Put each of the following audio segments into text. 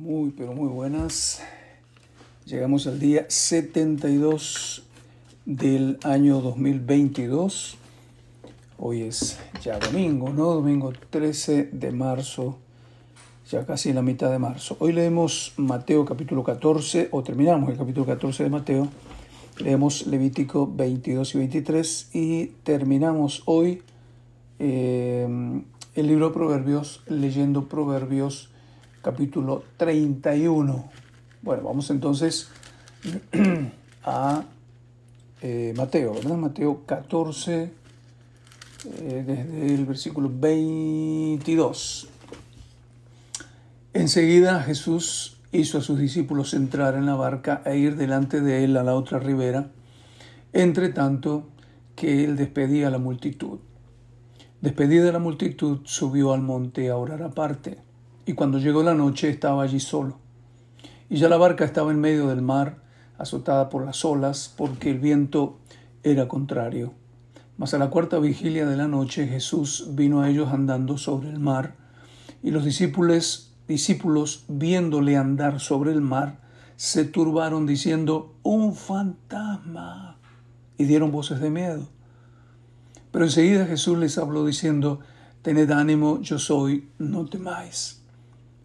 Muy, pero muy buenas. Llegamos al día 72 del año 2022. Hoy es ya domingo, ¿no? Domingo 13 de marzo, ya casi la mitad de marzo. Hoy leemos Mateo capítulo 14, o terminamos el capítulo 14 de Mateo. Leemos Levítico 22 y 23 y terminamos hoy eh, el libro de Proverbios leyendo Proverbios capítulo 31. Bueno, vamos entonces a eh, Mateo, ¿verdad? Mateo 14, eh, desde el versículo 22. Enseguida Jesús hizo a sus discípulos entrar en la barca e ir delante de él a la otra ribera, entre tanto que él despedía a la multitud. Despedida la multitud, subió al monte a orar aparte y cuando llegó la noche estaba allí solo. Y ya la barca estaba en medio del mar, azotada por las olas, porque el viento era contrario. Mas a la cuarta vigilia de la noche Jesús vino a ellos andando sobre el mar, y los discípulos, discípulos viéndole andar sobre el mar, se turbaron diciendo, un fantasma, y dieron voces de miedo. Pero enseguida Jesús les habló diciendo, Tened ánimo, yo soy, no temáis.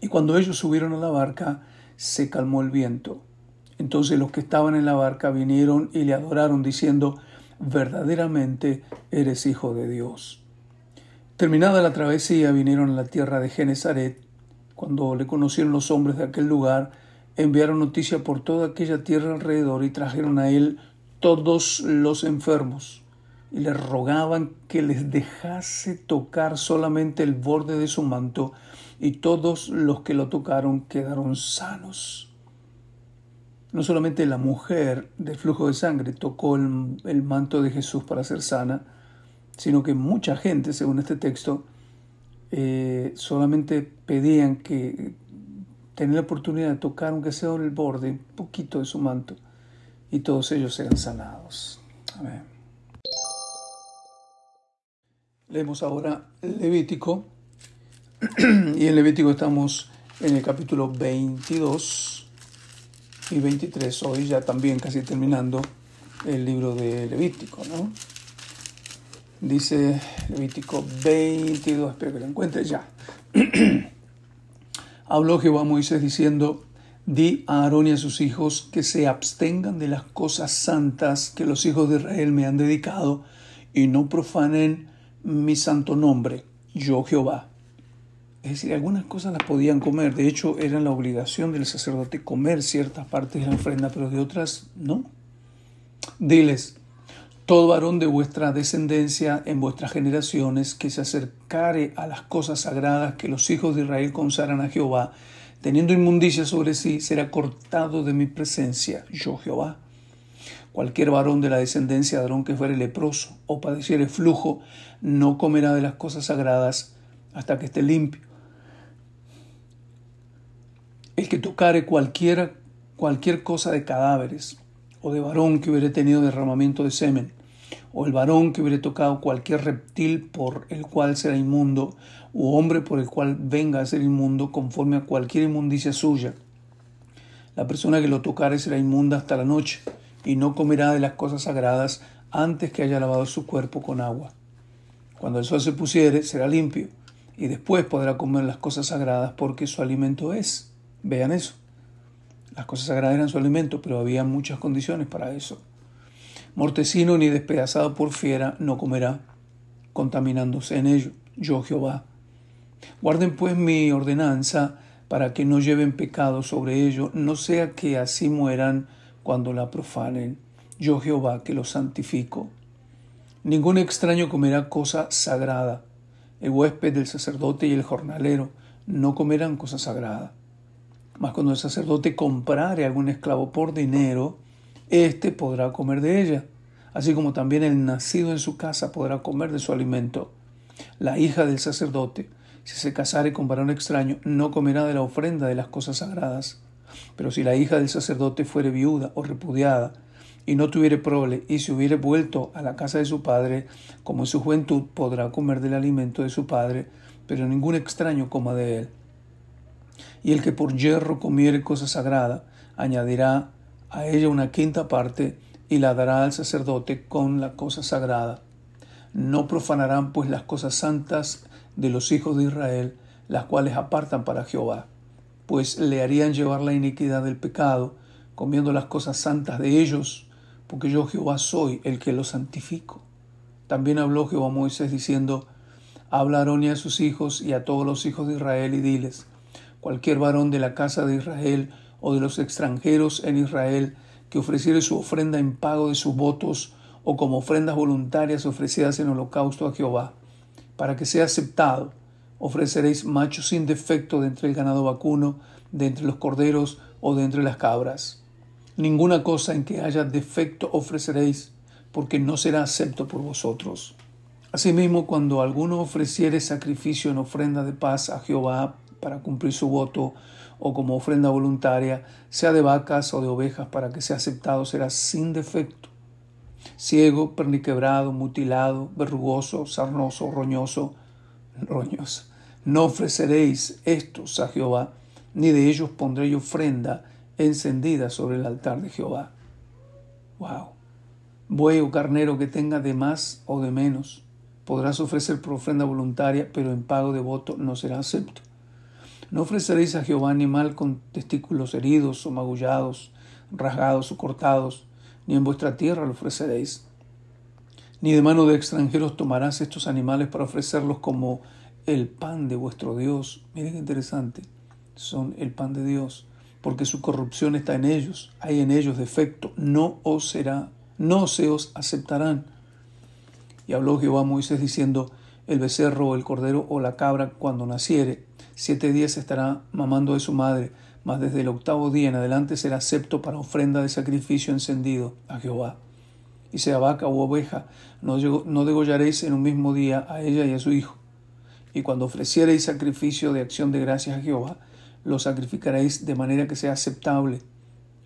Y cuando ellos subieron a la barca, se calmó el viento. Entonces los que estaban en la barca vinieron y le adoraron, diciendo, verdaderamente eres hijo de Dios. Terminada la travesía, vinieron a la tierra de Genezaret. Cuando le conocieron los hombres de aquel lugar, enviaron noticia por toda aquella tierra alrededor y trajeron a él todos los enfermos y le rogaban que les dejase tocar solamente el borde de su manto y todos los que lo tocaron quedaron sanos. No solamente la mujer del flujo de sangre tocó el, manto de Jesús para ser sana, sino que mucha gente, según este texto, eh, solamente pedían que tener la oportunidad de tocar, aunque sea el borde, un poquito de su manto, y todos ellos eran sanados. Amén. Leemos ahora Levítico y en Levítico estamos en el capítulo 22 y 23, hoy ya también casi terminando el libro de Levítico, ¿no? Dice Levítico 22, espero que lo encuentre ya. Habló Jehová a Moisés diciendo, Di a Aarón y a sus hijos que se abstengan de las cosas santas que los hijos de Israel me han dedicado y no profanen mi santo nombre, yo Jehová. Es decir, algunas cosas las podían comer, de hecho era la obligación del sacerdote comer ciertas partes de la ofrenda, pero de otras no. Diles, todo varón de vuestra descendencia en vuestras generaciones que se acercare a las cosas sagradas que los hijos de Israel consagran a Jehová, teniendo inmundicia sobre sí, será cortado de mi presencia, yo Jehová. Cualquier varón de la descendencia de Aarón que fuere leproso o padeciere flujo, no comerá de las cosas sagradas hasta que esté limpio el que tocare cualquiera, cualquier cosa de cadáveres, o de varón que hubiere tenido derramamiento de semen, o el varón que hubiere tocado cualquier reptil por el cual será inmundo, u hombre por el cual venga a ser inmundo conforme a cualquier inmundicia suya. La persona que lo tocare será inmunda hasta la noche, y no comerá de las cosas sagradas antes que haya lavado su cuerpo con agua. Cuando el sol se pusiere, será limpio, y después podrá comer las cosas sagradas porque su alimento es. Vean eso. Las cosas sagradas eran su alimento, pero había muchas condiciones para eso. Mortecino ni despedazado por fiera no comerá, contaminándose en ello. Yo Jehová. Guarden pues mi ordenanza para que no lleven pecado sobre ello, no sea que así mueran cuando la profanen. Yo Jehová que los santifico. Ningún extraño comerá cosa sagrada. El huésped del sacerdote y el jornalero no comerán cosa sagrada Mas cuando el sacerdote comprare algún esclavo por dinero, éste podrá comer de ella, así como también el nacido en su casa podrá comer de su alimento. La hija del sacerdote, si se casare con varón extraño, no comerá de la ofrenda de las cosas sagradas. Pero si la hija del sacerdote fuere viuda o repudiada, y no tuviere prole, y se hubiere vuelto a la casa de su padre, como en su juventud podrá comer del alimento de su padre, pero ningún extraño coma de él. Y el que por hierro comiere cosa sagrada, añadirá a ella una quinta parte y la dará al sacerdote con la cosa sagrada. No profanarán pues las cosas santas de los hijos de Israel, las cuales apartan para Jehová, pues le harían llevar la iniquidad del pecado, comiendo las cosas santas de ellos, porque yo Jehová soy el que los santifico. También habló Jehová a Moisés diciendo, Habla Aarón y a sus hijos y a todos los hijos de Israel y diles, cualquier varón de la casa de Israel o de los extranjeros en Israel que ofreciere su ofrenda en pago de sus votos o como ofrendas voluntarias ofrecidas en holocausto a Jehová, para que sea aceptado, ofreceréis machos sin defecto de entre el ganado vacuno, de entre los corderos o de entre las cabras. Ninguna cosa en que haya defecto ofreceréis, porque no será acepto por vosotros. Asimismo, cuando alguno ofreciere sacrificio en ofrenda de paz a Jehová para cumplir su voto, o como ofrenda voluntaria, sea de vacas o de ovejas, para que sea aceptado, será sin defecto. Ciego, perniquebrado, mutilado, verrugoso, sarnoso, roñoso, roñoso. No ofreceréis estos a Jehová, ni de ellos pondré ofrenda encendida sobre el altar de Jehová. Wow. Buey o carnero que tenga de más o de menos, podrás ofrecer por ofrenda voluntaria, pero en pago de voto no será acepto. No ofreceréis a Jehová animal con testículos heridos o magullados, rasgados o cortados, ni en vuestra tierra lo ofreceréis. Ni de mano de extranjeros tomarás estos animales para ofrecerlos como el pan de vuestro Dios. Miren qué interesante. Son el pan de Dios porque su corrupción está en ellos, hay en ellos defecto, no os será, no se os aceptarán. Y habló Jehová a Moisés diciendo, el becerro el cordero o la cabra cuando naciere, siete días estará mamando de su madre, mas desde el octavo día en adelante será acepto para ofrenda de sacrificio encendido a Jehová. Y sea vaca u oveja, no, degollaréis en un mismo día a ella y a su hijo. Y cuando ofreciereis sacrificio de acción de gracias a Jehová, lo sacrificaréis de manera que sea aceptable.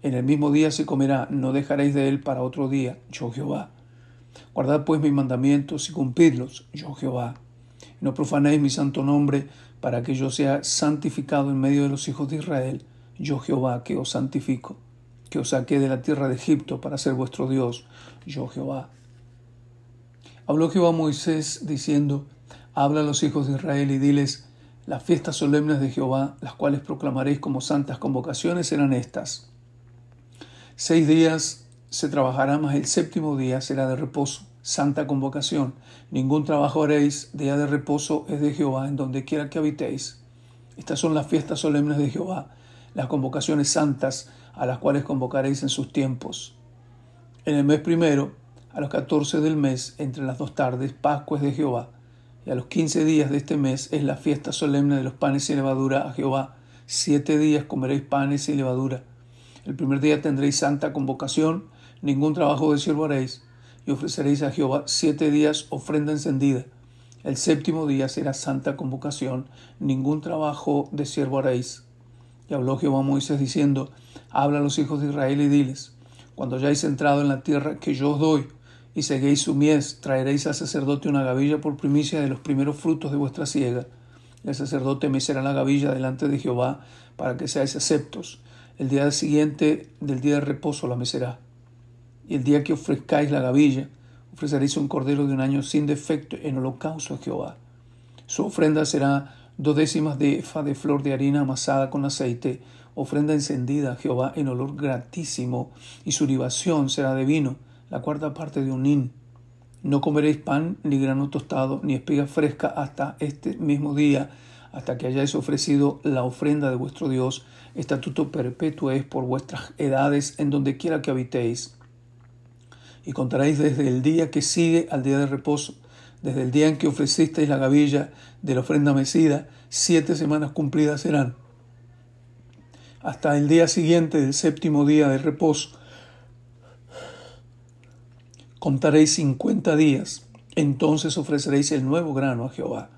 En el mismo día se comerá, no dejaréis de él para otro día, yo Jehová. Guardad pues mis mandamientos y cumplidlos, yo Jehová. No profanéis mi santo nombre, para que yo sea santificado en medio de los hijos de Israel, yo Jehová que os santifico, que os saqué de la tierra de Egipto para ser vuestro Dios, yo Jehová. Habló Jehová a Moisés diciendo, Habla a los hijos de Israel y diles, las fiestas solemnes de Jehová, las cuales proclamaréis como santas convocaciones, serán estas. Seis días se trabajará, mas el séptimo día será de reposo, santa convocación. Ningún trabajo haréis, día de reposo es de Jehová, en donde quiera que habitéis. Estas son las fiestas solemnes de Jehová, las convocaciones santas a las cuales convocaréis en sus tiempos. En el mes primero, a los catorce del mes, entre las dos tardes, Pascua es de Jehová y a los quince días de este mes es la fiesta solemne de los panes y levadura a Jehová. Siete días comeréis panes y levadura. El primer día tendréis santa convocación, ningún trabajo de siervo haréis, y ofreceréis a Jehová siete días ofrenda encendida. El séptimo día será santa convocación, ningún trabajo de siervo haréis. Y habló Jehová a Moisés diciendo, Habla a los hijos de Israel y diles, cuando hayáis entrado en la tierra que yo os doy, y seguéis su mies, traeréis al sacerdote una gavilla por primicia de los primeros frutos de vuestra siega. El sacerdote mecerá la gavilla delante de Jehová para que seáis aceptos. El día siguiente del día de reposo la mecerá. Y el día que ofrezcáis la gavilla, ofreceréis un cordero de un año sin defecto en holocausto a Jehová. Su ofrenda será dos décimas de efa de flor de harina amasada con aceite, ofrenda encendida a Jehová en olor gratísimo, y su libación será de vino la cuarta parte de un nin. No comeréis pan, ni grano tostado, ni espiga fresca hasta este mismo día, hasta que hayáis ofrecido la ofrenda de vuestro Dios. Estatuto perpetuo es por vuestras edades en donde quiera que habitéis. Y contaréis desde el día que sigue al día de reposo, desde el día en que ofrecisteis la gavilla de la ofrenda mecida, siete semanas cumplidas serán. hasta el día siguiente del séptimo día de reposo. Contaréis cincuenta días, entonces ofreceréis el nuevo grano a Jehová.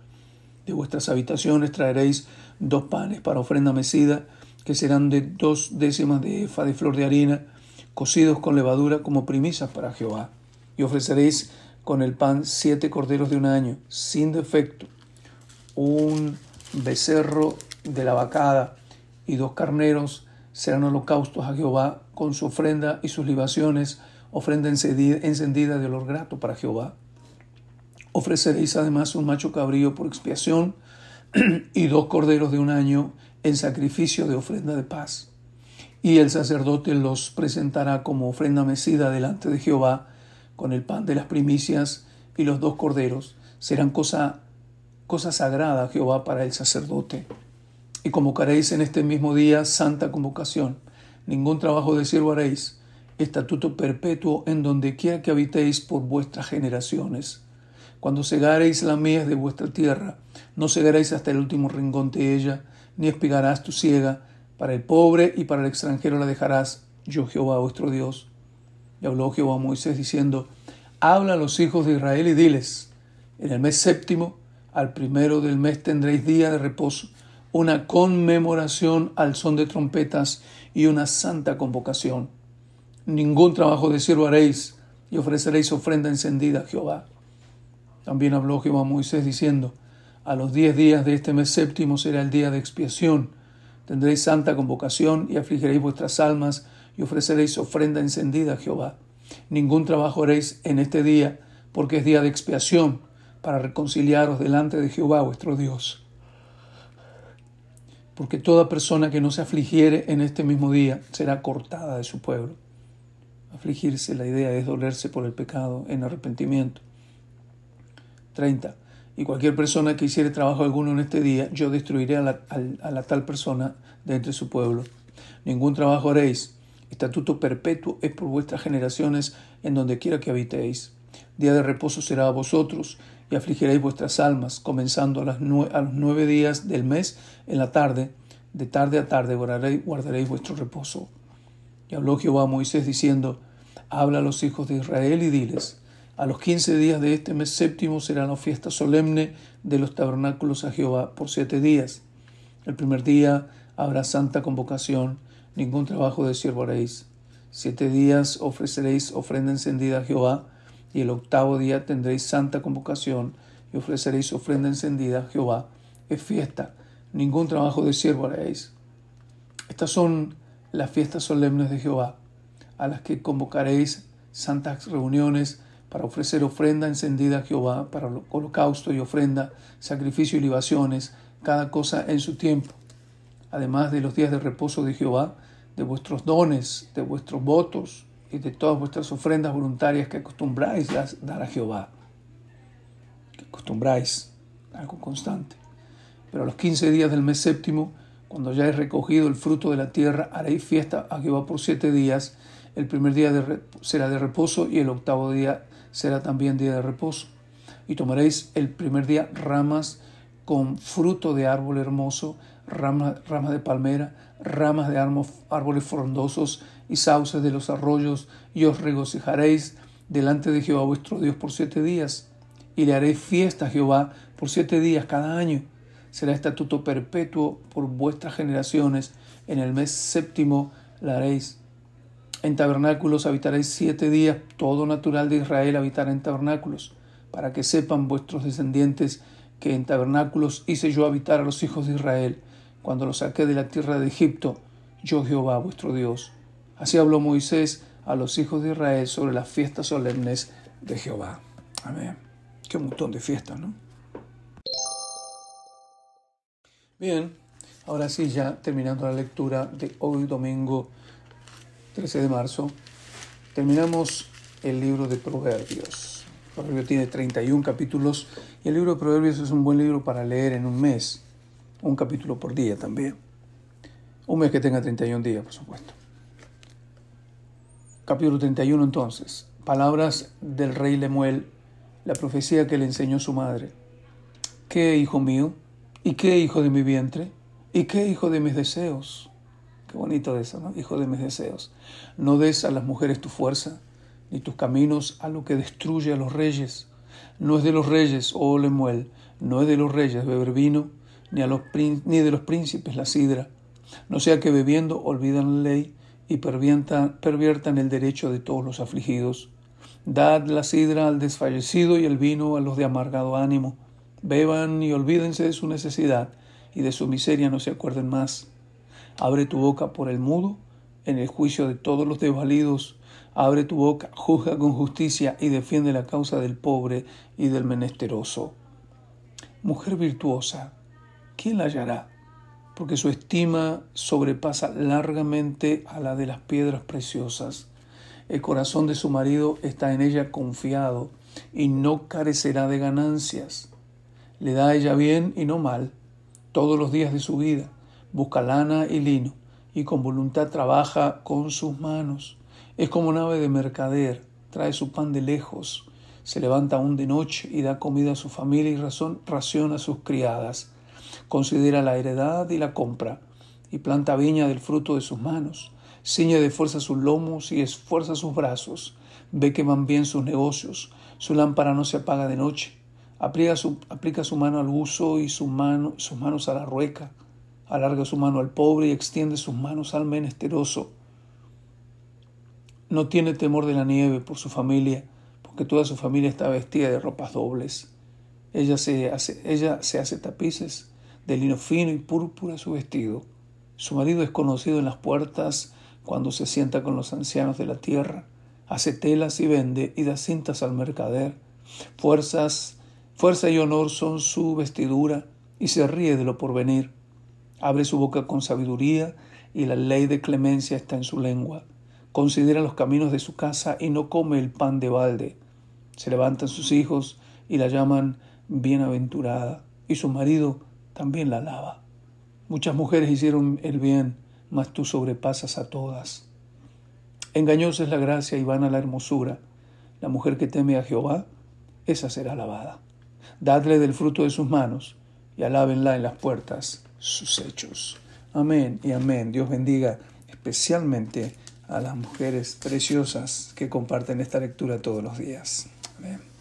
De vuestras habitaciones traeréis dos panes para ofrenda mecida, que serán de dos décimas de efa de flor de harina, cocidos con levadura como primicias para Jehová. Y ofreceréis con el pan siete corderos de un año, sin defecto, un becerro de la vacada y dos carneros serán holocaustos a Jehová con su ofrenda y sus libaciones, ofrenda encendida de olor grato para Jehová. Ofreceréis además un macho cabrío por expiación y dos corderos de un año en sacrificio de ofrenda de paz. Y el sacerdote los presentará como ofrenda mecida delante de Jehová con el pan de las primicias y los dos corderos. Serán cosa, cosa sagrada Jehová para el sacerdote. Y convocaréis en este mismo día santa convocación. Ningún trabajo de siervo haréis, estatuto perpetuo en donde quiera que habitéis por vuestras generaciones. Cuando segaréis la mies de vuestra tierra, no segaréis hasta el último rincón de ella, ni espigarás tu siega. Para el pobre y para el extranjero la dejarás, yo Jehová vuestro Dios. Y habló Jehová a Moisés diciendo, Habla a los hijos de Israel y diles, en el mes séptimo, al primero del mes tendréis día de reposo una conmemoración al son de trompetas y una santa convocación. Ningún trabajo de siervo haréis y ofreceréis ofrenda encendida a Jehová. También habló Jehová a Moisés diciendo, a los diez días de este mes séptimo será el día de expiación. Tendréis santa convocación y afligiréis vuestras almas y ofreceréis ofrenda encendida a Jehová. Ningún trabajo haréis en este día, porque es día de expiación, para reconciliaros delante de Jehová vuestro Dios porque toda persona que no se afligiere en este mismo día será cortada de su pueblo. Afligirse, la idea es dolerse por el pecado en arrepentimiento. 30. Y cualquier persona que hiciere trabajo alguno en este día, yo destruiré a la, tal persona de entre su pueblo. Ningún trabajo haréis. Estatuto perpetuo es por vuestras generaciones en donde quiera que habitéis. Día de reposo será a vosotros y afligiréis vuestras almas, comenzando a, las a los nueve días del mes en la tarde, de tarde a tarde guardaréis, guardaréis vuestro reposo. Y habló Jehová a Moisés diciendo, Habla a los hijos de Israel y diles, a los quince días de este mes séptimo será la fiesta solemne de los tabernáculos a Jehová por siete días. El primer día habrá santa convocación, ningún trabajo de siervo haréis. Siete días ofreceréis ofrenda encendida a Jehová, y el octavo día tendréis santa convocación y ofreceréis ofrenda encendida a Jehová. Es fiesta, ningún trabajo de siervo haréis. Estas son las fiestas solemnes de Jehová, a las que convocaréis santas reuniones para ofrecer ofrenda encendida a Jehová, para holocausto y ofrenda, sacrificio y libaciones, cada cosa en su tiempo, además de los días de reposo de Jehová, de vuestros dones, de vuestros votos, y de todas vuestras ofrendas voluntarias que acostumbráis a dar a Jehová. Que acostumbráis, algo constante. Pero a los quince días del mes séptimo, cuando ya hayáis recogido el fruto de la tierra, haréis fiesta a Jehová por siete días. El primer día será de reposo y el octavo día será también día de reposo. Y tomaréis el primer día ramas con fruto de árbol hermoso, ramas, ramas de palmera, ramas de árboles frondosos y sauces de los arroyos, y os regocijaréis delante de Jehová vuestro Dios por siete días, y le haréis fiesta a Jehová por siete días cada año. Será estatuto perpetuo por vuestras generaciones. En el mes séptimo la haréis. En tabernáculos habitaréis siete días. Todo natural de Israel habitará en tabernáculos, para que sepan vuestros descendientes que en tabernáculos hice yo habitar a los hijos de Israel, cuando los saqué de la tierra de Egipto, yo Jehová vuestro Dios. Así habló Moisés a los hijos de Israel sobre las fiestas solemnes de Jehová. Amén. Qué montón de fiestas, ¿no? Bien, ahora sí, ya terminando la lectura de hoy domingo 13 de marzo, terminamos el libro de Proverbios. El Proverbio tiene 31 capítulos y el libro de Proverbios es un buen libro para leer en un mes, un capítulo por día también. Un mes que tenga 31 días, por supuesto. Capítulo 31 entonces. Palabras del rey Lemuel, la profecía que le enseñó su madre. ¿Qué hijo mío? ¿Y qué hijo de mi vientre? ¿Y qué hijo de mis deseos? Qué bonito eso. Hijo de mis deseos. No des a las mujeres tu fuerza, ni tus caminos a lo que destruye a los reyes. No es de los reyes, oh Lemuel, no es de los reyes beber vino, ni, a los, ni de los príncipes la sidra. No sea que bebiendo olvidan la ley y perviertan el derecho de todos los afligidos. Dad la sidra al desfallecido y el vino a los de amargado ánimo. Beban y olvídense de su necesidad y de su miseria no se acuerden más. Abre tu boca por el mudo en el juicio de todos los desvalidos. Abre tu boca, juzga con justicia y defiende la causa del pobre y del menesteroso. Mujer virtuosa, ¿quién la hallará? Porque su estima sobrepasa largamente a la de las piedras preciosas. El corazón de su marido está en ella confiado y no carecerá de ganancias. Le da a ella bien y no mal todos los días de su vida busca lana y lino, y con voluntad trabaja con sus manos. Es como nave de mercader, trae su pan de lejos, se levanta aún de noche y da comida a su familia y razón, ración a sus criadas. Considera la heredad y la compra, y planta viña del fruto de sus manos. Ciñe de fuerza sus lomos y esfuerza sus brazos. Ve que van bien sus negocios, su lámpara no se apaga de noche. Aplica su, aplica su mano al uso y sus manos a la rueca alarga su mano al pobre y extiende sus manos al menesteroso. No tiene temor de la nieve por su familia, porque toda su familia está vestida de ropas dobles. Ella se hace, ella se hace tapices de lino fino y púrpura su vestido. Su marido es conocido en las puertas cuando se sienta con los ancianos de la tierra. Hace telas y vende y da cintas al mercader. Fuerzas, fuerza y honor son su vestidura y se ríe de lo porvenir. Abre su boca con sabiduría y la ley de clemencia está en su lengua. Considera los caminos de su casa y no come el pan de balde. Se levantan sus hijos y la llaman bienaventurada y su marido también la alaba. Muchas mujeres hicieron el bien, mas tú sobrepasas a todas. Engañosa es la gracia y vana la hermosura. La mujer que teme a Jehová, esa será alabada. Dadle del fruto de sus manos y alábenla en las puertas sus hechos. Amén y amén. Dios bendiga especialmente a las mujeres preciosas que comparten esta lectura todos los días. Amén.